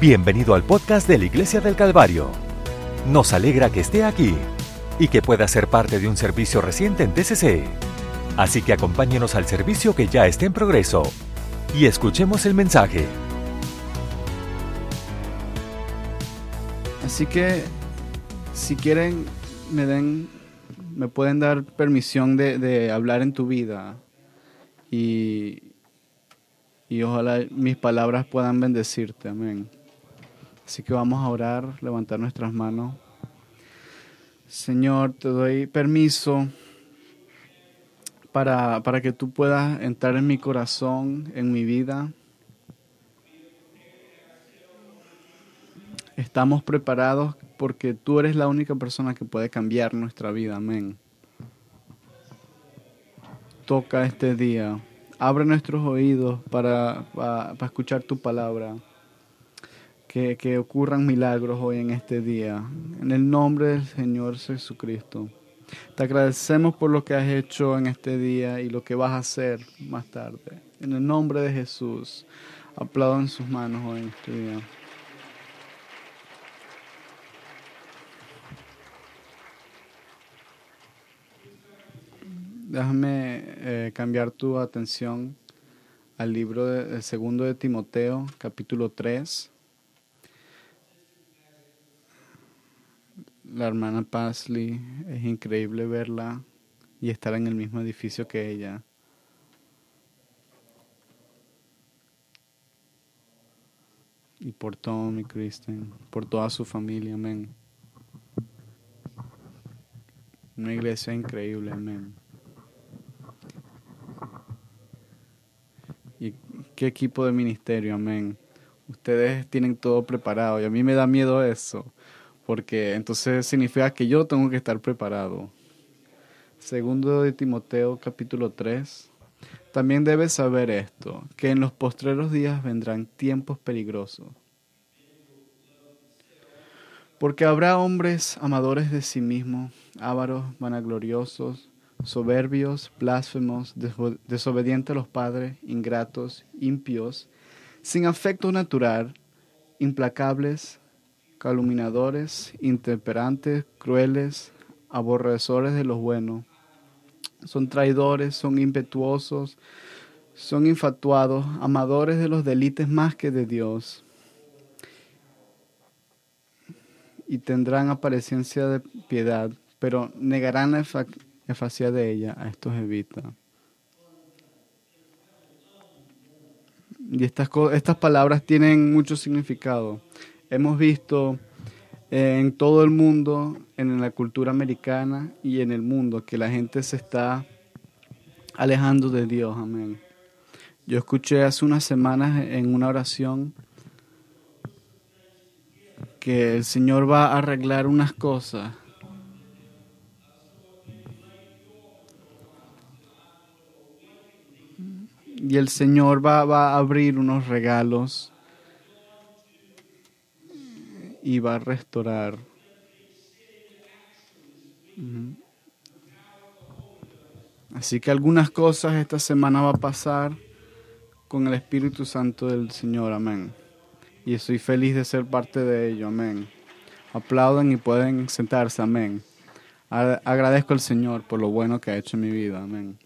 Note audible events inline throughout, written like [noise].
Bienvenido al podcast de la Iglesia del Calvario. Nos alegra que esté aquí y que pueda ser parte de un servicio reciente en TCC. Así que acompáñenos al servicio que ya está en progreso y escuchemos el mensaje. Así que si quieren, me den, me pueden dar permisión de, hablar en tu vida y, y ojalá mis palabras puedan bendecirte. Amén. Así que vamos a orar, levantar nuestras manos. Señor, te doy permiso para, para que tú puedas entrar en mi corazón, en mi vida. Estamos preparados porque tú eres la única persona que puede cambiar nuestra vida. Amén. Toca este día. Abre nuestros oídos para, para, para escuchar tu palabra. Que, que, ocurran milagros hoy en este día. En el nombre del Señor Jesucristo. Te agradecemos por lo que has hecho en este día y lo que vas a hacer más tarde. En el nombre de Jesús. Aplaudan sus manos hoy en este día. Déjame eh, cambiar tu atención al libro del segundo de Timoteo, capítulo 3. La hermana Pasley, es increíble verla y estar en el mismo edificio que ella. Y por Tom y Kristen, por toda su familia, amén. Una iglesia increíble, amén. Y qué equipo de ministerio, amén. Ustedes tienen todo preparado y a mí me da miedo eso, porque entonces significa que yo tengo que estar preparado. Segundo de Timoteo capítulo 3. También debes saber esto, que en los postreros días vendrán tiempos peligrosos. Porque habrá hombres amadores de sí mismos, ávaros, vanagloriosos, soberbios, blasfemos, desobedientes a los padres, ingratos, impios, sin afecto natural, implacables, calumniadores, intemperantes, crueles, aborrecedores de los buenos. Son traidores, son impetuosos, son infatuados, amadores de los delitos más que de Dios. Y tendrán apariencia de piedad, pero negarán la eficacia de ella, a estos evita. Y estas, estas palabras tienen mucho significado. Hemos visto en todo el mundo, en la cultura americana y en el mundo, que la gente se está alejando de Dios. Amén. Yo escuché hace unas semanas en una oración que el Señor va a arreglar unas cosas y el Señor va, va, a abrir unos regalos y va a restaurar. Así que algunas cosas esta semana va a pasar con el Espíritu Santo del Señor, amén. Y estoy feliz de ser parte de ello, amén. Aplaudan y pueden sentarse, amén. Agradezco al Señor por lo bueno que ha hecho en mi vida, amén.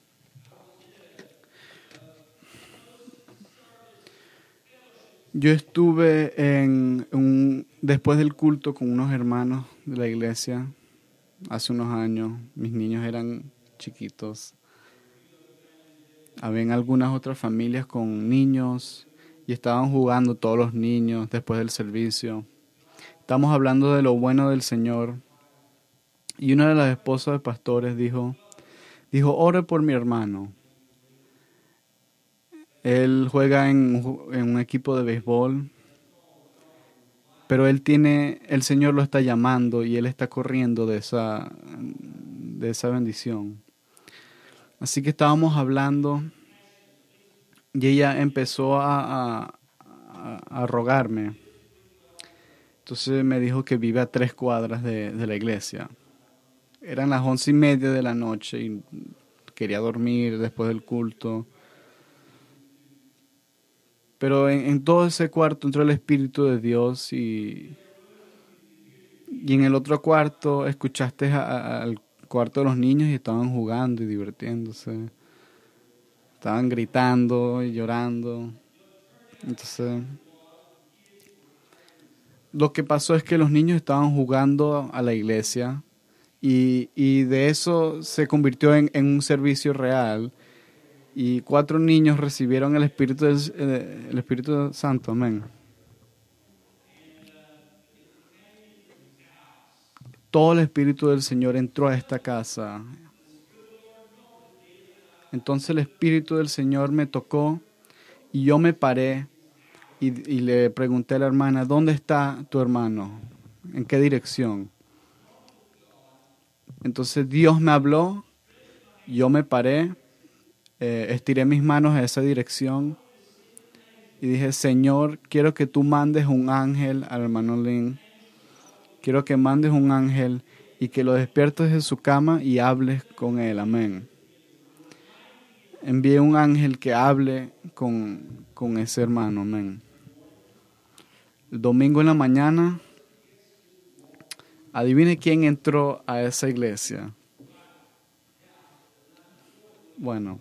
Yo estuve en un, después del culto con unos hermanos de la iglesia hace unos años. Mis niños eran chiquitos. Habían algunas otras familias con niños y estaban jugando todos los niños después del servicio. Estamos hablando de lo bueno del Señor. Y una de las esposas de pastores dijo, dijo, ore por mi hermano. Él juega en, un equipo de béisbol, pero él tiene, el Señor lo está llamando y él está corriendo de esa, de esa bendición. Así que estábamos hablando y ella empezó a, a, a rogarme. Entonces me dijo que vive a tres cuadras de, de la iglesia. Eran las once y media de la noche y quería dormir después del culto. Pero en, todo ese cuarto entró el Espíritu de Dios y, y en el otro cuarto escuchaste al cuarto de los niños y estaban jugando y divirtiéndose. Estaban gritando y llorando. Entonces, lo que pasó es que los niños estaban jugando a la iglesia y, y de eso se convirtió en, en, un servicio real y cuatro niños recibieron el Espíritu, del, eh, el Espíritu Santo. Amén. Todo el Espíritu del Señor entró a esta casa. Entonces el Espíritu del Señor me tocó y yo me paré y, le pregunté a la hermana, ¿dónde está tu hermano? ¿En qué dirección? Entonces Dios me habló, yo me paré, eh, estiré mis manos a esa dirección y dije, Señor, quiero que tú mandes un ángel al hermano Lin. Quiero que mandes un ángel y que lo despiertes de su cama y hables con él. Amén. Envíe un ángel que hable con, con ese hermano. Amén domingo en la mañana, adivine quién entró a esa iglesia. Bueno,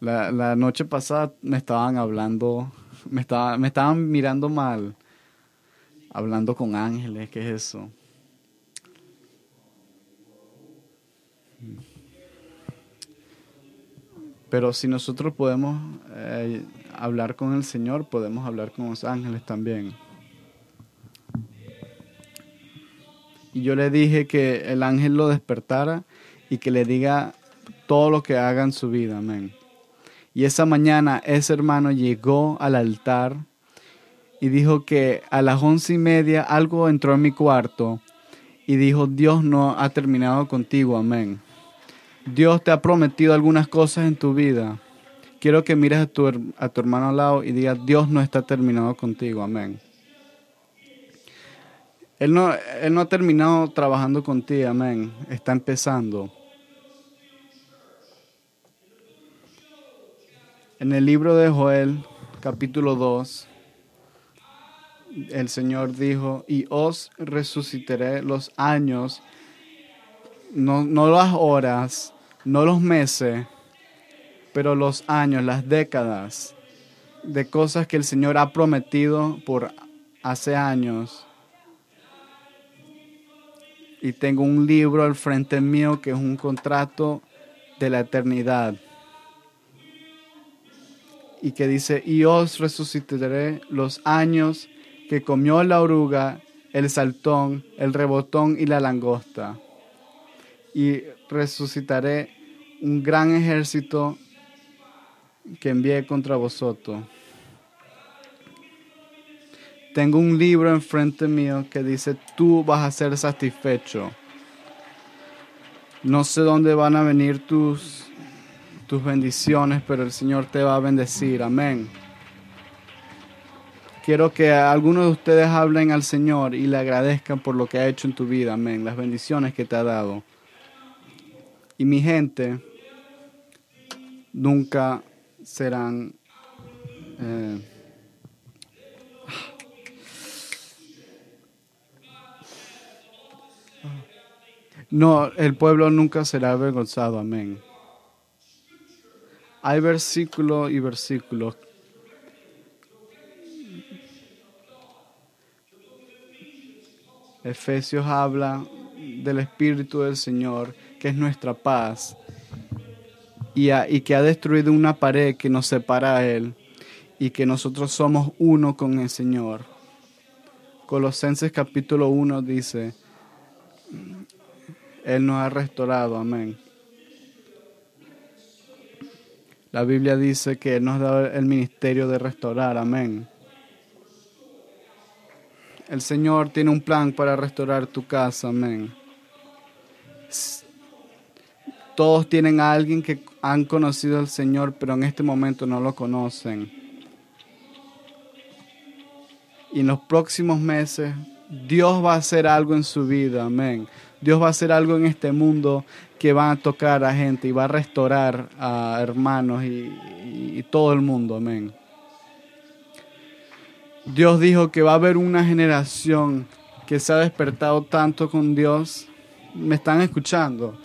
la, noche pasada me estaban hablando, me, estaba, me estaban mirando mal, hablando con ángeles, ¿qué es eso? Pero si nosotros podemos eh, hablar con el Señor, podemos hablar con los ángeles también. Y yo le dije que el ángel lo despertara y que le diga todo lo que haga en su vida. Amén. Y esa mañana ese hermano llegó al altar y dijo que a las once y media algo entró en mi cuarto y dijo, Dios no ha terminado contigo. Amén. Dios te ha prometido algunas cosas en tu vida. Quiero que mires a tu, a tu hermano al lado y digas, Dios no está terminado contigo. Amén. Él no, él no ha terminado trabajando contigo. Amén. Está empezando. En el libro de Joel, capítulo 2, el Señor dijo, y os resucitaré los años no, no las horas, no los meses, pero los años, las décadas de cosas que el Señor ha prometido por hace años. Y tengo un libro al frente mío que es un contrato de la eternidad. Y que dice, y os resucitaré los años que comió la oruga, el saltón, el rebotón y la langosta y resucitaré un gran ejército que envié contra vosotros. Tengo un libro enfrente mío que dice, tú vas a ser satisfecho. No sé dónde van a venir tus, tus bendiciones, pero el Señor te va a bendecir. Amén. Quiero que algunos de ustedes hablen al Señor y le agradezcan por lo que ha hecho en tu vida. Amén. Las bendiciones que te ha dado y mi gente nunca serán eh, no, el pueblo nunca será avergonzado, amén. Hay versículo y versículos. Efesios habla del Espíritu del Señor que es nuestra paz, y, y que ha destruido una pared que nos separa a Él, y que nosotros somos uno con el Señor. Colosenses capítulo 1 dice, Él nos ha restaurado, amén. La Biblia dice que Él nos da el ministerio de restaurar, amén. El Señor tiene un plan para restaurar tu casa, amén. Todos tienen a alguien que han conocido al Señor, pero en este momento no lo conocen. Y en los próximos meses, Dios va a hacer algo en su vida, amén. Dios va a hacer algo en este mundo que va a tocar a gente y va a restaurar a hermanos y, y todo el mundo, amén. Dios dijo que va a haber una generación que se ha despertado tanto con Dios. ¿Me están escuchando?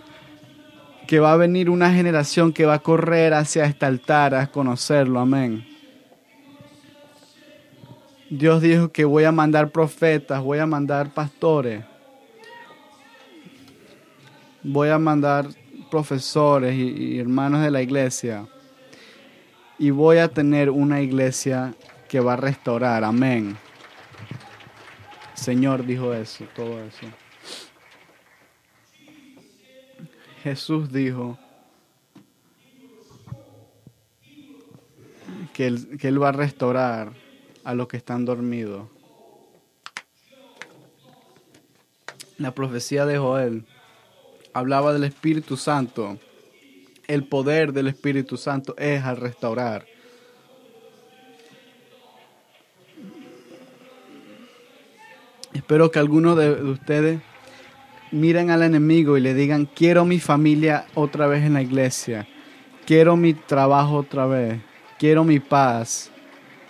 Que va a venir una generación que va a correr hacia este altar a conocerlo. Amén. Dios dijo que voy a mandar profetas, voy a mandar pastores, voy a mandar profesores y, hermanos de la iglesia y voy a tener una iglesia que va a restaurar. Amén. Señor dijo eso, todo eso. Jesús dijo que él, que él va a restaurar a los que están dormidos. La profecía de Joel hablaba del Espíritu Santo. El poder del Espíritu Santo es al restaurar. Espero que algunos de ustedes miren al enemigo y le digan, quiero mi familia otra vez en la iglesia, quiero mi trabajo otra vez, quiero mi paz,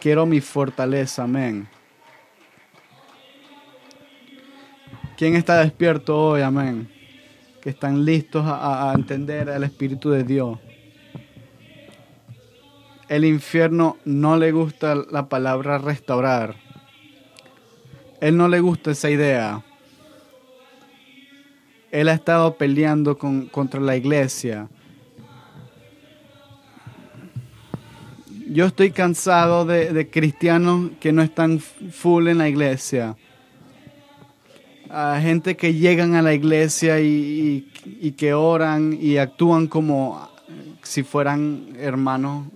quiero mi fortaleza, amén. ¿Quién está despierto hoy, amén? Que están listos a, entender el Espíritu de Dios. El infierno no le gusta la palabra restaurar. Él no le gusta esa idea. Él ha estado peleando con, contra la iglesia. Yo estoy cansado de, cristianos que no están full en la iglesia. A gente que llegan a la iglesia y, que oran y actúan como si fueran hermanos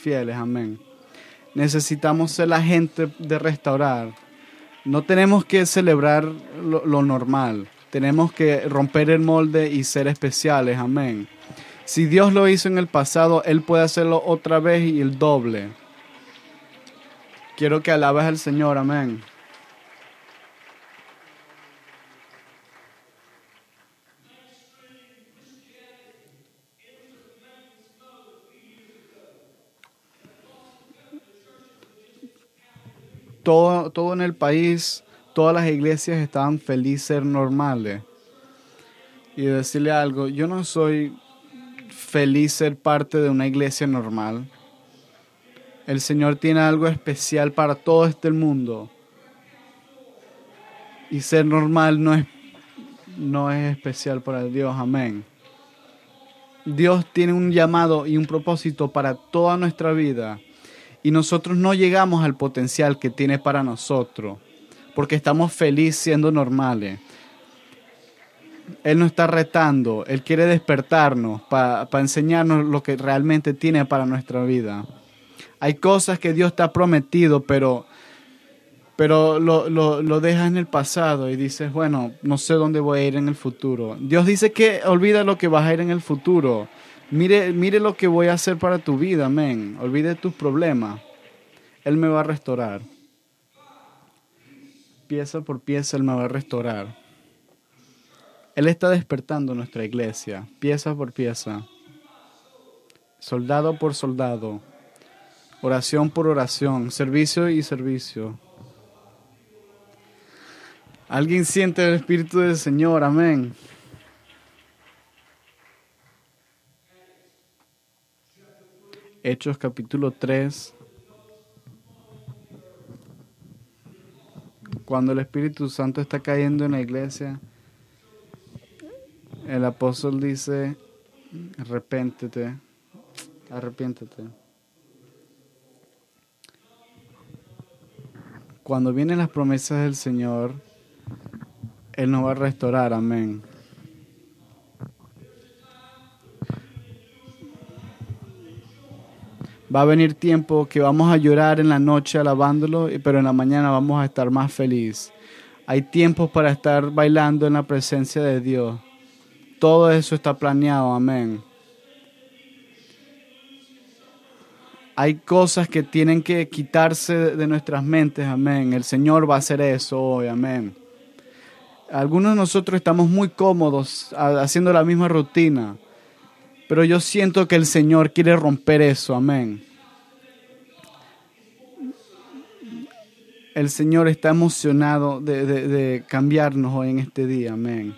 fieles. Amén. Necesitamos ser la gente de restaurar. No tenemos que celebrar lo normal. Tenemos que romper el molde y ser especiales. Amén. Si Dios lo hizo en el pasado, Él puede hacerlo otra vez y el doble. Quiero que alabes al Señor, amén. Todo, todo en el país, todas las iglesias estaban felices ser normales. Y decirle algo, yo no soy feliz ser parte de una iglesia normal. El Señor tiene algo especial para todo este mundo. Y ser normal no es, no es especial para Dios. Amén. Dios tiene un llamado y un propósito para toda nuestra vida. Y nosotros no llegamos al potencial que tiene para nosotros. Porque estamos felices siendo normales. Él nos está retando, Él quiere despertarnos para enseñarnos lo que realmente tiene para nuestra vida. Hay cosas que Dios te ha prometido, pero, pero lo, lo, lo dejas en el pasado y dices, bueno, no sé dónde voy a ir en el futuro. Dios dice que olvida lo que vas a ir en el futuro. Mire, mire lo que voy a hacer para tu vida, amén. Olvide tus problemas. Él me va a restaurar. Pieza por pieza Él me va a restaurar. Él está despertando nuestra iglesia, pieza por pieza, soldado por soldado, oración por oración, servicio y servicio. ¿Alguien siente el Espíritu del Señor? Amén. Hechos capítulo 3. Cuando el Espíritu Santo está cayendo en la iglesia, el apóstol dice, arrepéntete, arrepiéntete. Cuando vienen las promesas del Señor, Él nos va a restaurar, amén. Va a venir tiempo que vamos a llorar en la noche alabándolo, pero en la mañana vamos a estar más feliz. Hay tiempos para estar bailando en la presencia de Dios. Todo eso está planeado, amén. Hay cosas que tienen que quitarse de nuestras mentes, amén. El Señor va a hacer eso hoy, amén. Algunos de nosotros estamos muy cómodos haciendo la misma rutina, pero yo siento que el Señor quiere romper eso, amén. el Señor está emocionado de, de cambiarnos hoy en este día. Amén.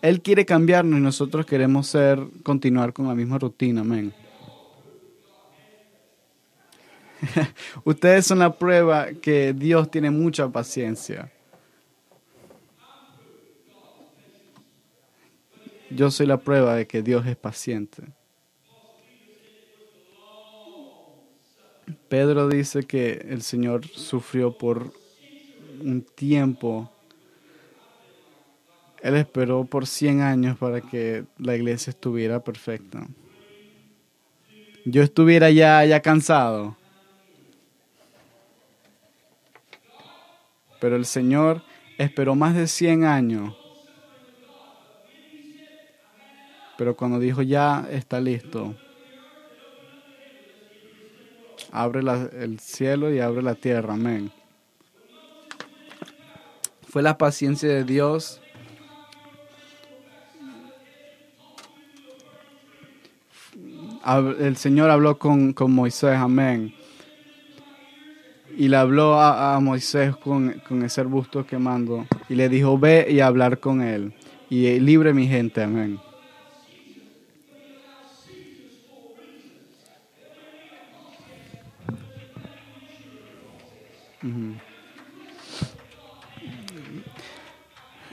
Él quiere cambiarnos y nosotros queremos ser, continuar con la misma rutina. Amén. [laughs] Ustedes son la prueba que Dios tiene mucha paciencia. Yo soy la prueba de que Dios es paciente. Pedro dice que el Señor sufrió por un tiempo. Él esperó por 100 años para que la iglesia estuviera perfecta. Yo estuviera ya, ya cansado. Pero el Señor esperó más de 100 años. Pero cuando dijo ya está listo, abre el cielo y abre la tierra. Amén. Fue la paciencia de Dios. El Señor habló con, con Moisés, amén. Y le habló a, Moisés con, con, ese arbusto quemando. Y le dijo, ve y hablar con él. Y libre mi gente, amén.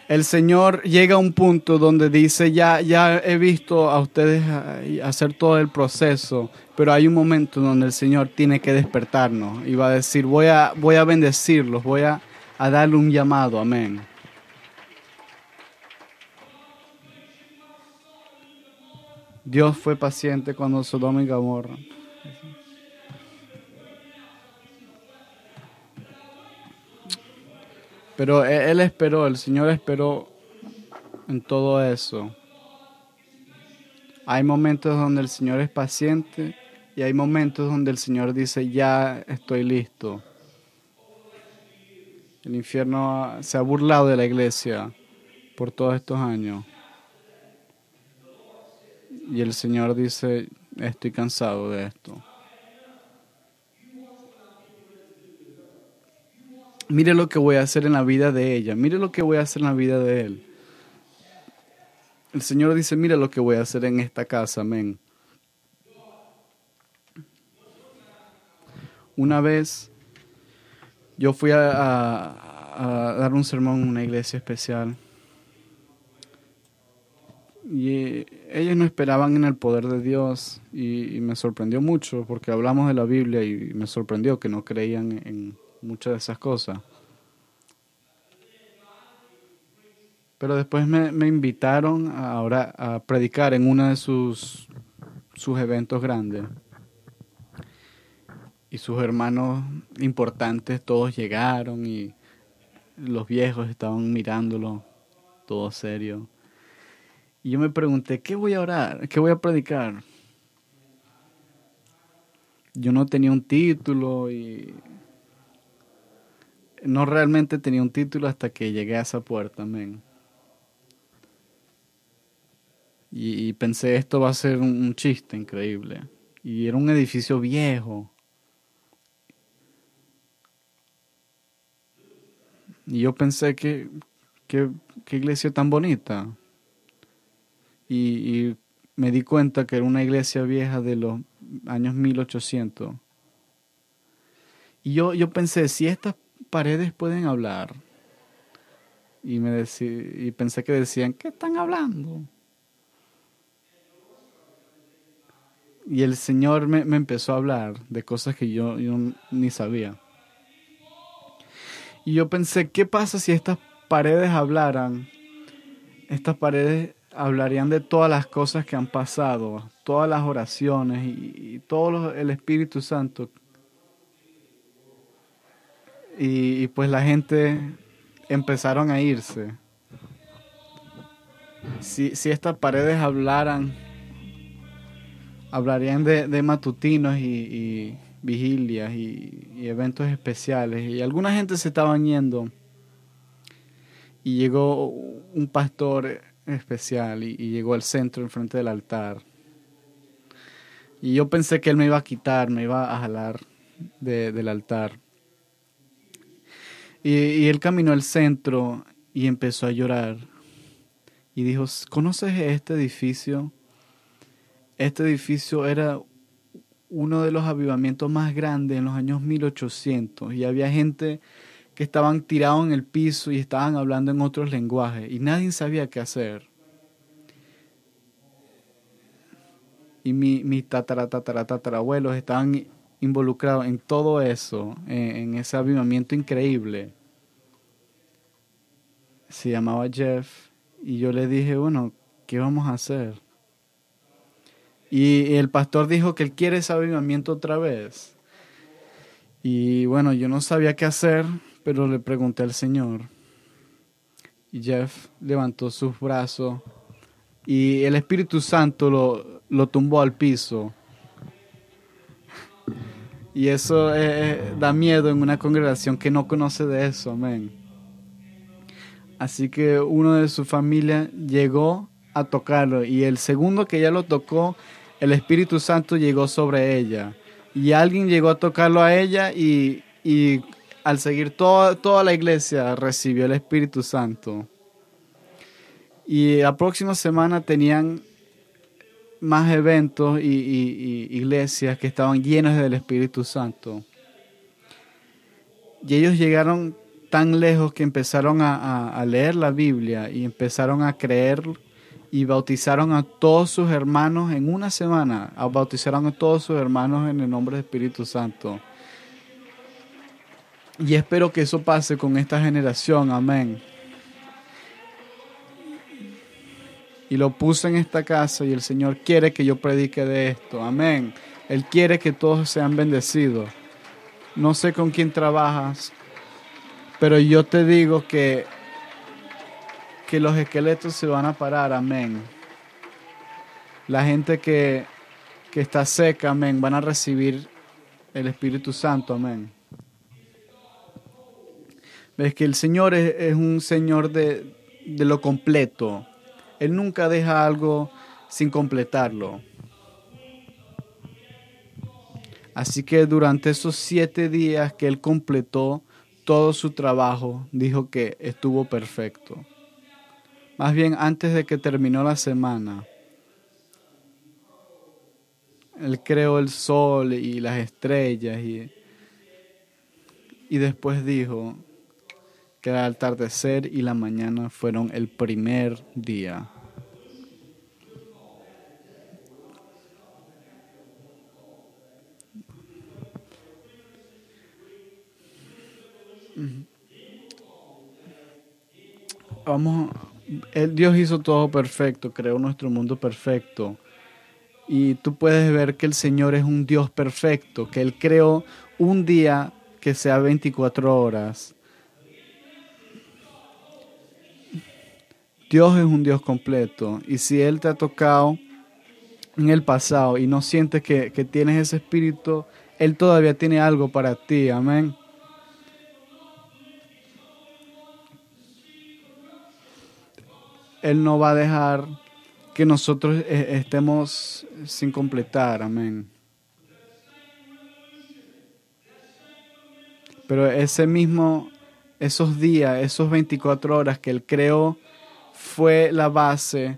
El Señor llega a un punto donde dice, ya, ya he visto a ustedes hacer todo el proceso, pero hay un momento donde el Señor tiene que despertarnos y va a decir, voy a, voy a bendecirlos, voy a, a darle un llamado, amén. Dios fue paciente cuando Sodoma y Gomorra. Pero él, esperó, el Señor esperó en todo eso. Hay momentos donde el Señor es paciente y hay momentos donde el Señor dice, ya estoy listo. El infierno se ha burlado de la iglesia por todos estos años. Y el Señor dice, estoy cansado de esto. Mire lo que voy a hacer en la vida de ella, mire lo que voy a hacer en la vida de él. El Señor dice, mire lo que voy a hacer en esta casa, amén. Una vez yo fui a, dar un sermón en una iglesia especial y ellos no esperaban en el poder de Dios y, me sorprendió mucho porque hablamos de la Biblia y me sorprendió que no creían en, muchas de esas cosas. Pero después me, me invitaron ahora a predicar en uno de sus, sus eventos grandes. Y sus hermanos importantes todos llegaron y los viejos estaban mirándolo todo serio. Y yo me pregunté, ¿qué voy a orar? ¿Qué voy a predicar? Yo no tenía un título y no realmente tenía un título hasta que llegué a esa puerta, amén. Y, pensé, esto va a ser un, chiste increíble. Y era un edificio viejo. Y yo pensé que, qué iglesia tan bonita. Y, y, me di cuenta que era una iglesia vieja de los años 1800. Y yo, yo pensé, si estas paredes pueden hablar. Y, me y pensé que decían, ¿qué están hablando? Y el Señor me, empezó a hablar de cosas que yo, yo ni sabía. Y yo pensé, ¿qué pasa si estas paredes hablaran? Estas paredes hablarían de todas las cosas que han pasado, todas las oraciones y, todo el Espíritu Santo y, pues la gente empezaron a irse. Si, si estas paredes hablaran, hablarían de, matutinos y, vigilias y, eventos especiales. Y alguna gente se estaban yendo. Y llegó un pastor especial y, llegó al centro, enfrente del altar. Y yo pensé que él me iba a quitar, me iba a jalar del altar. Y, él caminó al centro y empezó a llorar. Y dijo, ¿conoces este edificio? Este edificio era uno de los avivamientos más grandes en los años 1800 y había gente que estaban tirados en el piso y estaban hablando en otros lenguajes y nadie sabía qué hacer. Y mi, mi tatara, tatara, tatarabuelos estaban involucrados en todo eso, en, en ese avivamiento increíble. Se llamaba Jeff y yo le dije, bueno, ¿qué vamos a hacer? Y el pastor dijo que él quiere ese avivamiento otra vez. Y bueno, yo no sabía qué hacer, pero le pregunté al Señor. Y Jeff levantó sus brazos y el Espíritu Santo lo, lo tumbó al piso. Y eso eh, da miedo en una congregación que no conoce de eso, amén. Así que uno de su familia llegó a tocarlo y el segundo que ya lo tocó, el Espíritu Santo llegó sobre ella. Y alguien llegó a tocarlo a ella y, y al seguir toda la iglesia recibió el Espíritu Santo. Y la próxima semana tenían más eventos y, iglesias que estaban llenas del Espíritu Santo. Y ellos llegaron tan lejos que empezaron a, a, a leer la Biblia y empezaron a creer y bautizaron a todos sus hermanos en una semana. Bautizaron a todos sus hermanos en el nombre del Espíritu Santo. Y espero que eso pase con esta generación. Amén. Y lo puse en esta casa y el Señor quiere que yo predique de esto. Amén. Él quiere que todos sean bendecidos. No sé con quién trabajas, pero yo te digo que que los esqueletos se van a parar, amén. La gente que, que está seca, amén, van a recibir el Espíritu Santo, amén. Ves que el Señor es, un Señor de, de lo completo. Él nunca deja algo sin completarlo. Así que durante esos siete días que Él completó todo su trabajo, dijo que estuvo perfecto más bien antes de que terminó la semana. Él creó el sol y las estrellas y, y después dijo que el atardecer y la mañana fueron el primer día. Vamos el Dios hizo todo perfecto, creó nuestro mundo perfecto. Y tú puedes ver que el Señor es un Dios perfecto, que Él creó un día que sea 24 horas. Dios es un Dios completo. Y si Él te ha tocado en el pasado y no sientes que, que tienes ese espíritu, Él todavía tiene algo para ti. Amén. Él no va a dejar que nosotros estemos sin completar, amén. Pero ese mismo, esos días, esos 24 horas que Él creó, fue la base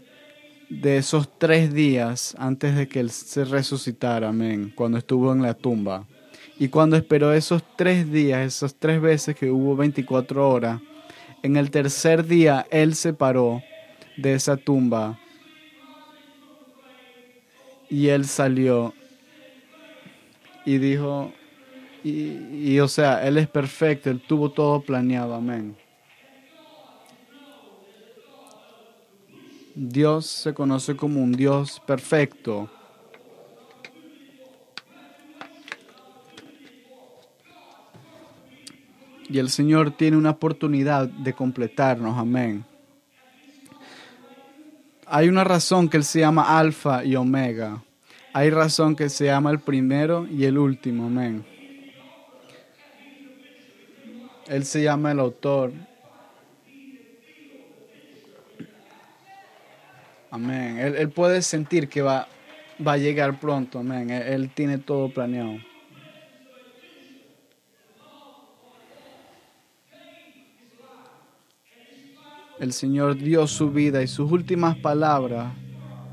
de esos tres días antes de que Él se resucitara, amén, cuando estuvo en la tumba. Y cuando esperó esos tres días, esas tres veces que hubo 24 horas, en el tercer día Él se paró de esa tumba. Y él salió y dijo, y, o sea, él es perfecto, él tuvo todo planeado, amén. Dios se conoce como un Dios perfecto. Y el Señor tiene una oportunidad de completarnos, amén. Hay una razón que Él se llama Alfa y Omega. Hay razón que se llama el primero y el último. Amén. Él se llama el autor. Amén. Él, él, puede sentir que va, va a llegar pronto. Amén. Él, tiene todo planeado. El Señor dio su vida y sus últimas palabras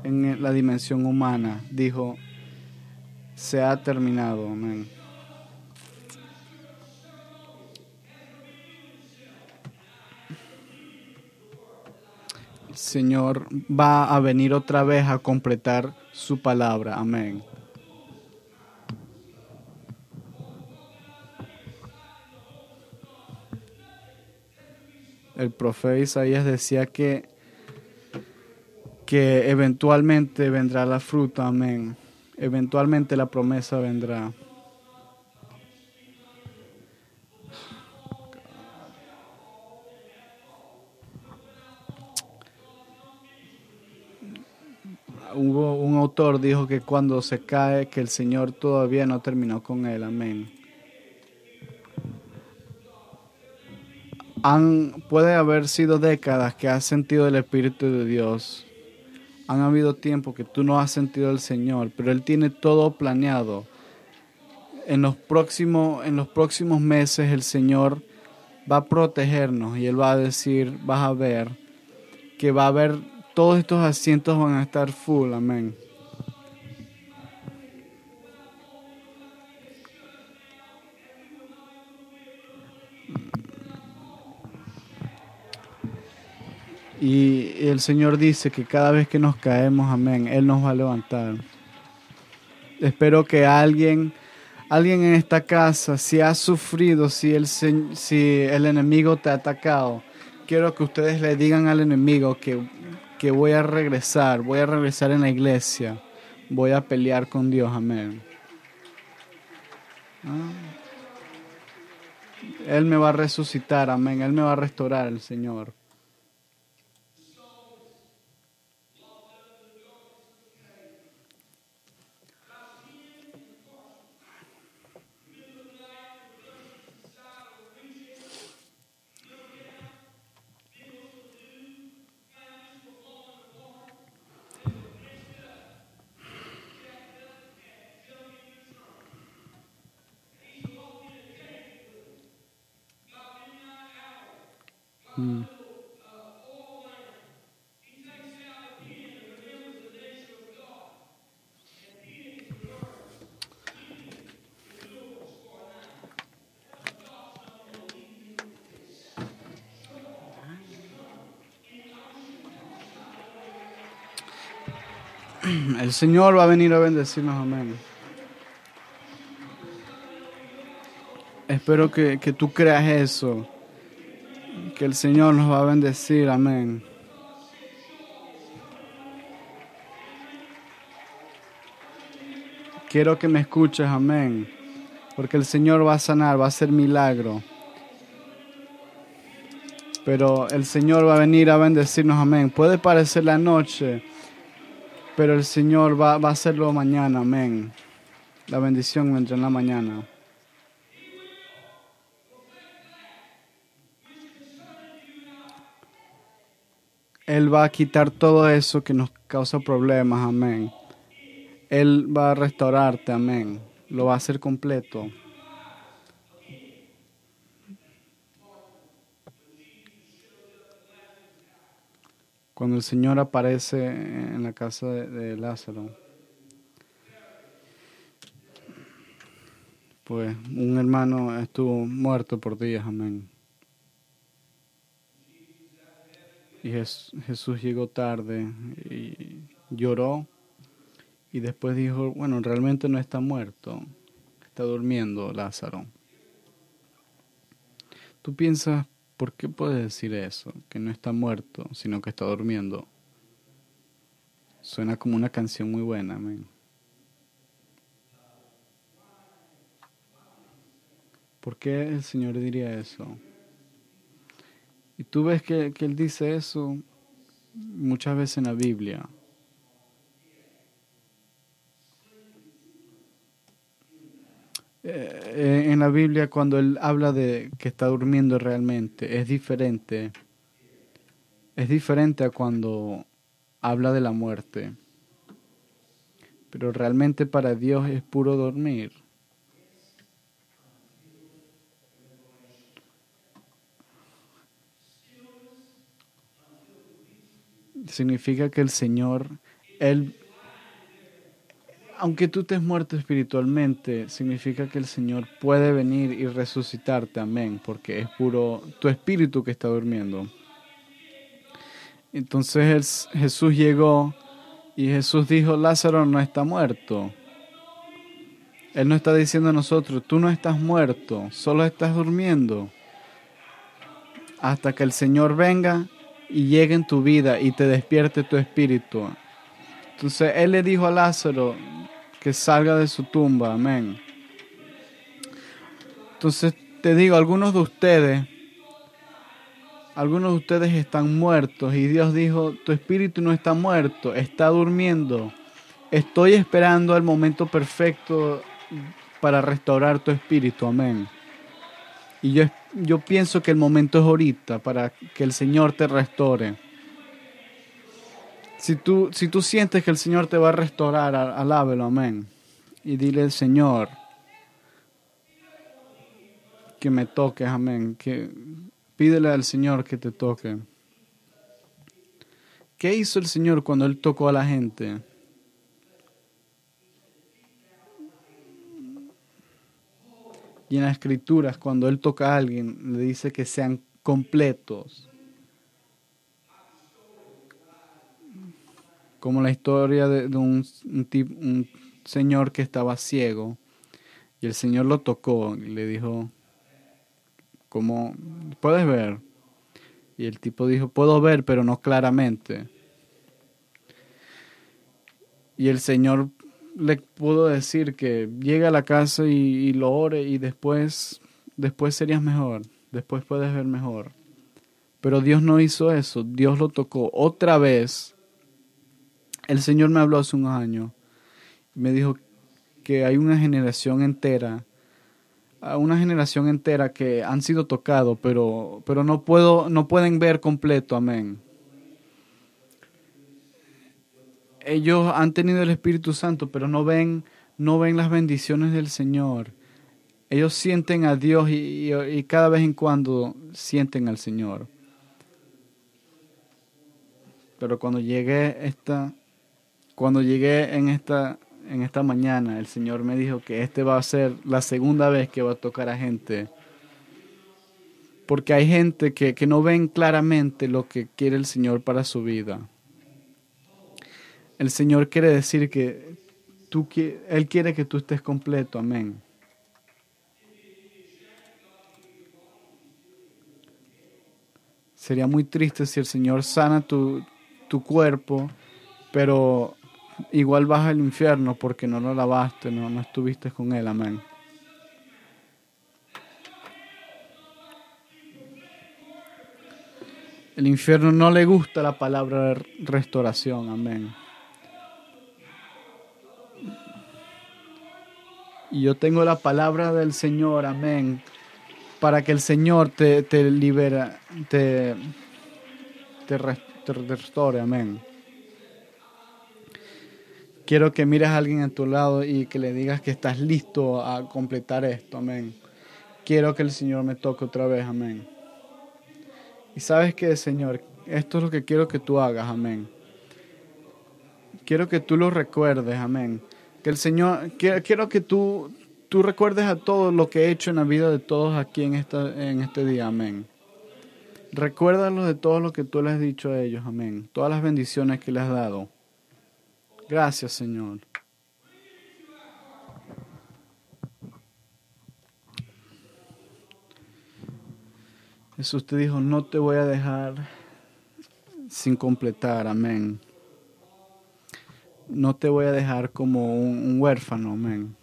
en la dimensión humana. Dijo, se ha terminado. Amén. Señor va a venir otra vez a completar su palabra. Amén. El profeta Isaías decía que, que eventualmente vendrá la fruta. Amén. Eventualmente la promesa vendrá. Un autor dijo que cuando se cae que el Señor todavía no terminó con él. Amén. Han, puede haber sido décadas que has sentido el Espíritu de Dios. Han habido tiempos que tú no has sentido el Señor, pero Él tiene todo planeado. En los próximos, en los próximos meses el Señor va a protegernos y Él va a decir, vas a ver que va a haber todos estos asientos van a estar full, amén. Y el Señor dice que cada vez que nos caemos, amén, Él nos va a levantar. Espero que alguien, alguien en esta casa, si ha sufrido, si el, si el enemigo te ha atacado, quiero que ustedes le digan al enemigo que que voy a regresar, voy a regresar en la iglesia, voy a pelear con Dios, amén. Ah. Él me va a resucitar, amén, Él me va a restaurar, el Señor. El Señor va a venir a bendecirnos, amén. Espero que, que tú creas eso que el Señor nos va a bendecir. Amén. Quiero que me escuches, amén. Porque el Señor va a sanar, va a hacer milagro. Pero el Señor va a venir a bendecirnos, amén. Puede parecer la noche, pero el Señor va, va a hacerlo mañana, amén. La bendición vendrá en la mañana. Él va a quitar todo eso que nos causa problemas, amén. Él va a restaurarte, amén. Lo va a hacer completo. Cuando el Señor aparece en la casa de, Lázaro, pues un hermano estuvo muerto por días, amén. Y Jesús llegó tarde y lloró y después dijo, bueno, realmente no está muerto, está durmiendo Lázaro. Tú piensas, ¿por qué puedes decir eso? Que no está muerto, sino que está durmiendo. Suena como una canción muy buena, amén. ¿Por qué el Señor diría eso? Y tú ves que, Él dice eso muchas veces en la Biblia. Eh, en la Biblia cuando Él habla de que está durmiendo realmente es diferente. Es diferente a cuando habla de la muerte. Pero realmente para Dios es puro dormir. significa que el Señor, Él, aunque tú estés muerto espiritualmente, significa que el Señor puede venir y resucitarte, amén, porque es puro tu espíritu que está durmiendo. Entonces Jesús llegó y Jesús dijo, Lázaro no está muerto. Él no está diciendo a nosotros, tú no estás muerto, solo estás durmiendo. Hasta que el Señor venga y llegue en tu vida y te despierte tu espíritu. Entonces Él le dijo a Lázaro que salga de su tumba, amén. Entonces te digo, algunos de ustedes, algunos de ustedes están muertos y Dios dijo, tu espíritu no está muerto, está durmiendo. Estoy esperando el momento perfecto para restaurar tu espíritu, amén. Y yo, yo pienso que el momento es ahorita para que el Señor te restaure. Si tú, si tú sientes que el Señor te va a restaurar, alábelo, amén. Y dile, Señor, que me toques, amén. Que pídele al Señor que te toque. ¿Qué hizo el Señor cuando Él tocó a la gente? Y en las escrituras, cuando Él toca a alguien, le dice que sean completos. Como la historia de, un, un, señor que estaba ciego. Y el Señor lo tocó y le dijo, ¿cómo puedes ver? Y el tipo dijo, puedo ver, pero no claramente. Y el Señor le puedo decir que llegue a la casa y, lo ore y después, después serías mejor, después puedes ver mejor. Pero Dios no hizo eso, Dios lo tocó otra vez. El Señor me habló hace unos años me dijo que hay una generación entera, una generación entera que han sido tocados, pero, pero no, puedo, no pueden ver completo, amén. ellos han tenido el Espíritu Santo, pero no ven, no ven las bendiciones del Señor. Ellos sienten a Dios y, y, cada vez en cuando sienten al Señor. Pero cuando llegué esta, cuando llegué en esta, en esta mañana, el Señor me dijo que este va a ser la segunda vez que va a tocar a gente. Porque hay gente que, que no ven claramente lo que quiere el Señor para su vida. El Señor quiere decir que tú, Él quiere que tú estés completo. Amén. Sería muy triste si el Señor sana tu, tu cuerpo, pero igual vas al infierno porque no lo lavaste, no, no estuviste con Él. Amén. El infierno no le gusta la palabra restauración. Amén. Y yo tengo la palabra del Señor, amén, para que el Señor te, te libera, te, te, restore, amén. Quiero que mires a alguien a tu lado y que le digas que estás listo a completar esto, amén. Quiero que el Señor me toque otra vez, amén. Y sabes que, Señor, esto es lo que quiero que tú hagas, amén. Quiero que tú lo recuerdes, amén que el Señor, quiero, que tú, tú recuerdes a todo lo que he hecho en la vida de todos aquí en, esta, en este día. Amén. Recuérdalos de todo lo que tú les has dicho a ellos. Amén. Todas las bendiciones que les has dado. Gracias, Señor. Jesús te dijo, no te voy a dejar sin completar. Amén no te voy a dejar como un, huérfano, amén.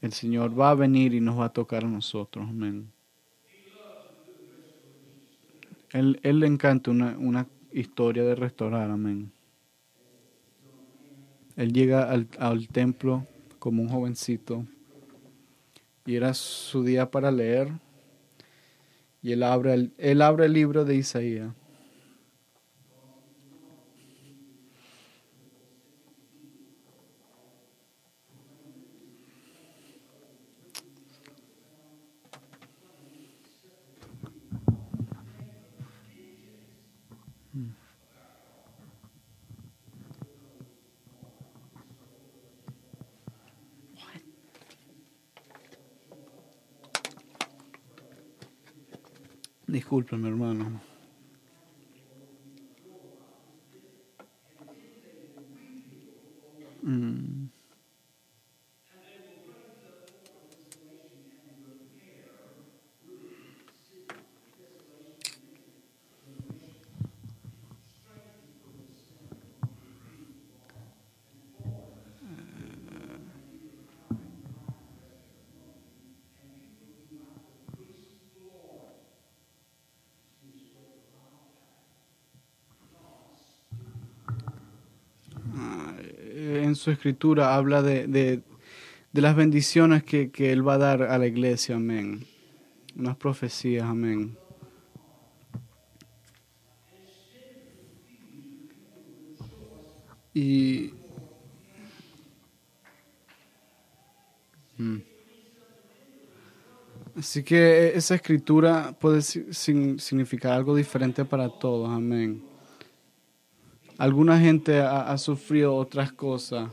El Señor va a venir y nos va a tocar a nosotros, amén. Él, él le encanta una, una, historia de restaurar, amén. Él llega al, al templo como un jovencito y era su día para leer y él abre el, él abre el libro de Isaías Discúlpeme, hermano. Mm. En su escritura habla de, de, las bendiciones que, que, Él va a dar a la iglesia, amén. Unas profecías, amén. Y... Mm. Así que esa escritura puede significar algo diferente para todos, amén. Alguna gente ha, sufrido otras cosas,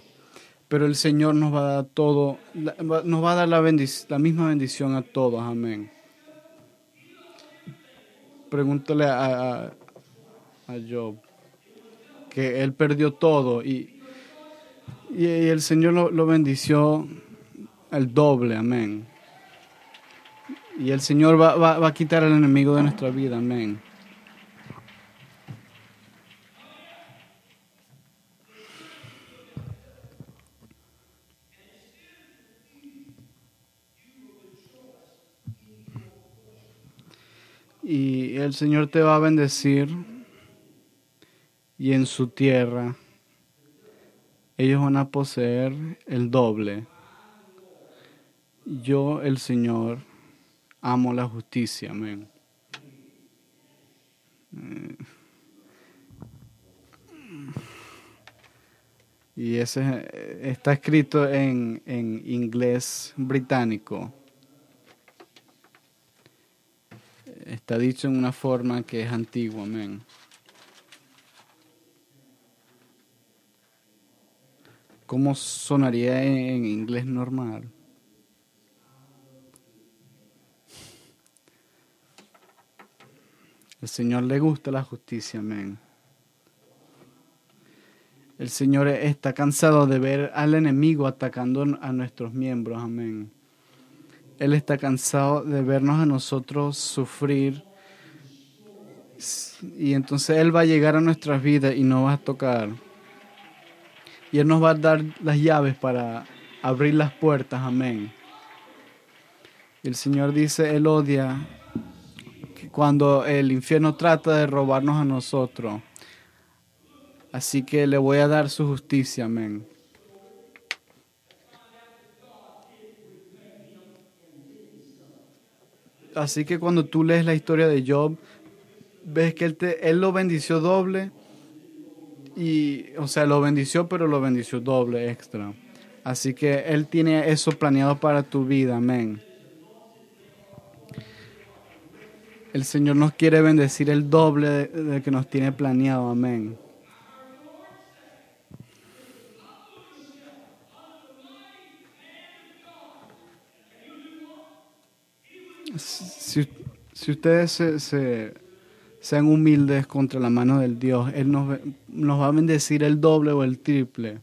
pero el Señor nos va a dar todo, nos va a dar la, la misma bendición a todos. Amén. Pregúntale a, a, Job que él perdió todo y, y, el Señor lo, lo bendició el doble. Amén. Y el Señor va, va, va a quitar al enemigo de nuestra vida. Amén. El Señor te va a bendecir y en su tierra ellos van a poseer el doble. Yo, el Señor, amo la justicia. Amén. Eh, y ese está escrito en, en inglés británico. Está dicho en una forma que es antigua, amén. ¿Cómo sonaría en inglés normal? El Señor le gusta la justicia, amén. El Señor está cansado de ver al enemigo atacando a nuestros miembros, amén. Él está cansado de vernos a nosotros sufrir. Y entonces Él va a llegar a nuestras vidas y nos va a tocar. Y Él nos va a dar las llaves para abrir las puertas. Amén. El Señor dice, Él odia cuando el infierno trata de robarnos a nosotros. Así que le voy a dar su justicia. Amén. Así que cuando tú lees la historia de Job, ves que él, te, él lo bendició doble. Y, o sea, lo bendició, pero lo bendició doble extra. Así que Él tiene eso planeado para tu vida. Amén. El Señor nos quiere bendecir el doble de, de que nos tiene planeado. Amén. Si, ustedes se, sean humildes contra la mano del Dios, Él nos, nos va a bendecir el doble o el triple.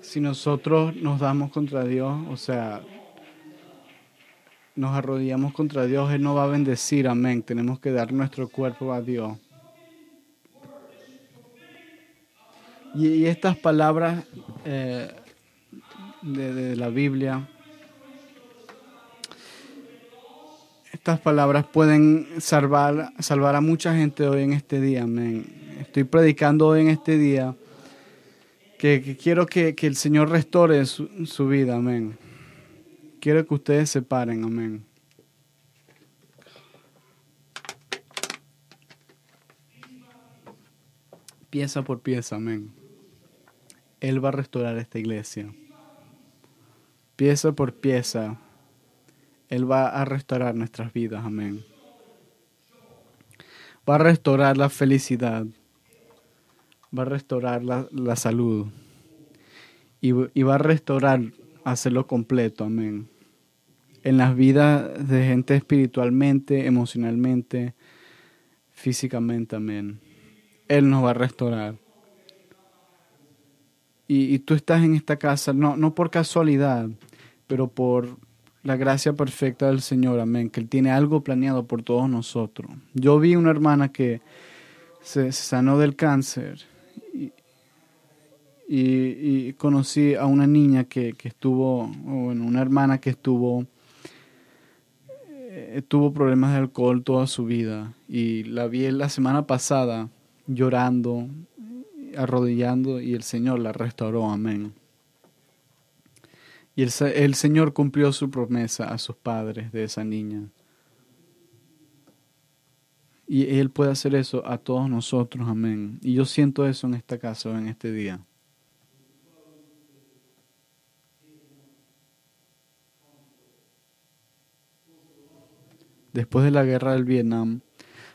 Si nosotros nos damos contra Dios, o sea, nos arrodillamos contra Dios, Él nos va a bendecir, amén. Tenemos que dar nuestro cuerpo a Dios. Y, estas palabras eh, de, la Biblia, estas palabras pueden salvar, salvar a mucha gente hoy en este día, amén. Estoy predicando hoy en este día que, quiero que, el Señor restore su, su vida, amén. Quiero que ustedes se paren, amén. Pieza por pieza, amén. Él va a restaurar esta iglesia. Pieza por pieza, Él va a restaurar nuestras vidas. Amén. Va a restaurar la felicidad. Va a restaurar la, salud. y, y va a restaurar, hacerlo completo, amén. En las vidas de gente espiritualmente, emocionalmente, físicamente, amén. Él nos va a restaurar. Y, tú estás en esta casa, no, no por casualidad, pero por la gracia perfecta del Señor, amén, que Él tiene algo planeado por todos nosotros. Yo vi una hermana que se sanó del cáncer y, y, conocí a una niña que, que estuvo, bueno, una hermana que estuvo, eh, tuvo problemas de alcohol toda su vida y la vi la semana pasada llorando, arrodillando y el Señor la restauró, amén. Y el, el, Señor cumplió su promesa a sus padres de esa niña. Y Él puede hacer eso a todos nosotros, amén. Y yo siento eso en esta casa, en este día. Después de la guerra del Vietnam,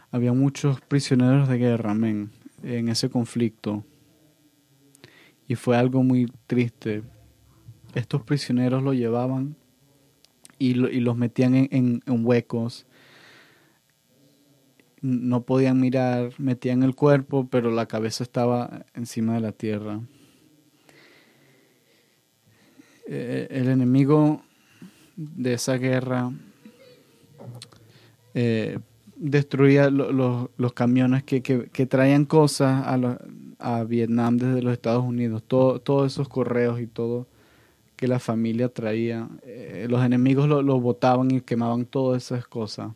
había muchos prisioneros de guerra, amén, en ese conflicto. Y fue algo muy triste estos prisioneros lo llevaban y, los metían en, huecos. No podían mirar, metían el cuerpo, pero la cabeza estaba encima de la tierra. Eh, el enemigo de esa guerra eh, destruía los camiones que, traían cosas a, a, Vietnam desde los Estados Unidos, todos esos correos y todo que la familia traía. Eh, los enemigos lo, lo botaban y quemaban todas esas cosas.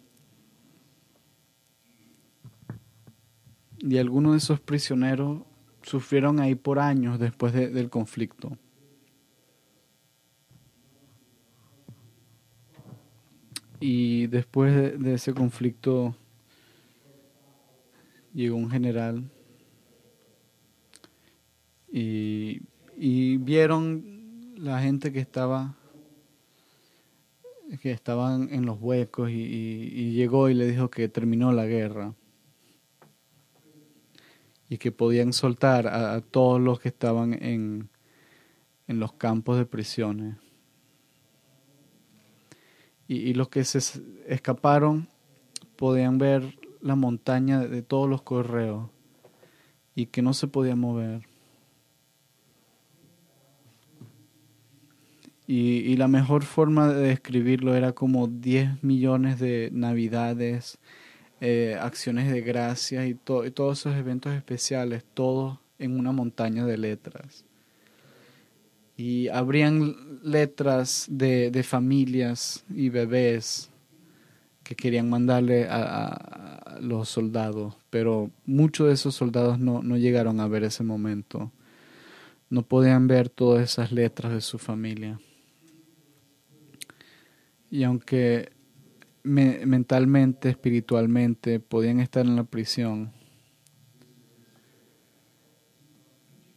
Y algunos de esos prisioneros sufrieron ahí por años después del conflicto. Y después de, ese conflicto llegó un general y, vieron la gente que estaba que estaban en los huecos y, llegó y le dijo que terminó la guerra y que podían soltar a, todos los que estaban en, en, los campos de prisiones. Y, y, los que se escaparon podían ver la montaña de todos los correos y que no se podía mover. Y, la mejor forma de describirlo era como 10 millones de navidades, eh, acciones de gracias y, todos esos eventos especiales, todos en una montaña de letras. Y habrían letras de, familias y bebés que querían mandarle a, los soldados, pero muchos de esos soldados no, no llegaron a ver ese momento. No podían ver todas esas letras de su familia. Y aunque mentalmente, espiritualmente, podían estar en la prisión,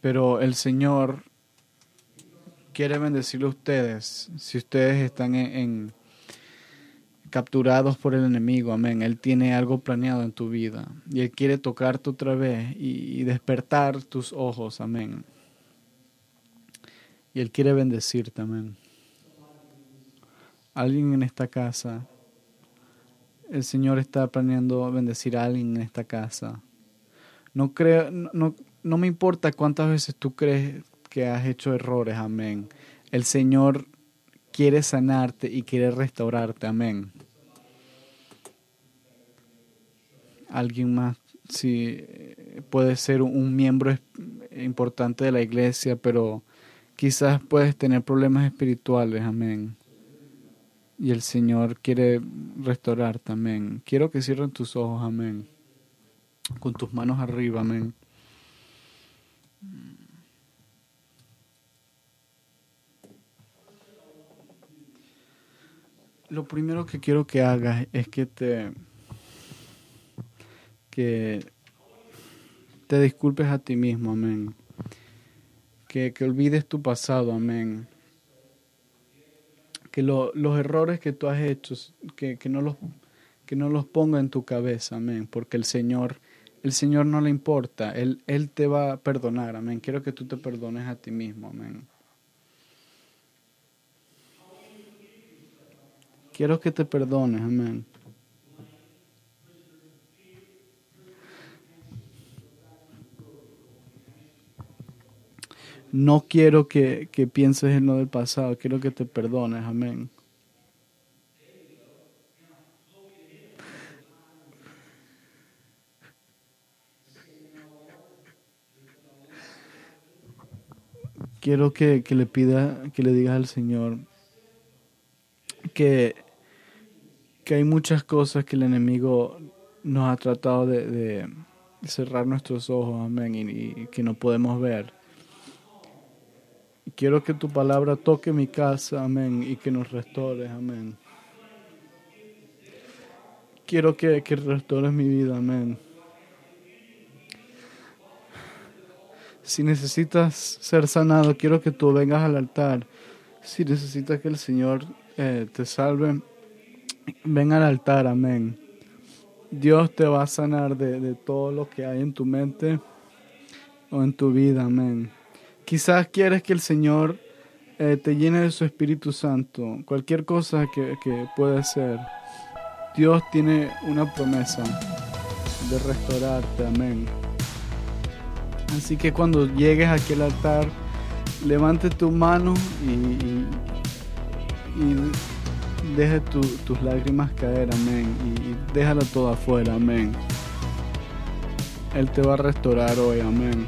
pero el Señor quiere bendecirle a ustedes si ustedes están en, capturados por el enemigo, amén. Él tiene algo planeado en tu vida y Él quiere tocarte otra vez y, y despertar tus ojos, amén. Y Él quiere bendecirte, amén alguien en esta casa. El Señor está planeando bendecir a alguien en esta casa. No creo, no, no me importa cuántas veces tú crees que has hecho errores, amén. El Señor quiere sanarte y quiere restaurarte, amén. Alguien más, sí, puede ser un miembro importante de la iglesia, pero quizás puedes tener problemas espirituales, amén y el Señor quiere restaurar también. Quiero que cierren tus ojos, amén. Con tus manos arriba, amén. Lo primero que quiero que hagas es que te que te disculpes a ti mismo, amén. Que, que olvides tu pasado, amén que los errores que tú has hecho, que, que, no los, que no los ponga en tu cabeza, amén, porque el Señor, el Señor no le importa, Él, Él te va a perdonar, amén. Quiero que tú te perdones a ti mismo, amén. Quiero que te perdones, amén. No quiero que, que pienses en lo del pasado, quiero que te perdones, amén. quiero que, le pida, que le digas al Señor que, que hay muchas cosas que el enemigo nos ha tratado de, cerrar nuestros ojos, amén, y, que no podemos ver. Quiero que tu palabra toque mi casa, amén, y que nos restores, amén. Quiero que, que restores mi vida, amén. Si necesitas ser sanado, quiero que tú vengas al altar. Si necesitas que el Señor eh, te salve, ven al altar, amén. Dios te va a sanar de, todo lo que hay en tu mente o en tu vida, amén. Quizás quieres que el Señor eh, te llene de su Espíritu Santo, cualquier cosa que, que puede ser. Dios tiene una promesa de restaurarte, amén. Así que cuando llegues a aquel altar, levante tu mano y, deje tus lágrimas caer, amén. Y, déjala toda afuera, amén. Él te va a restaurar hoy, amén.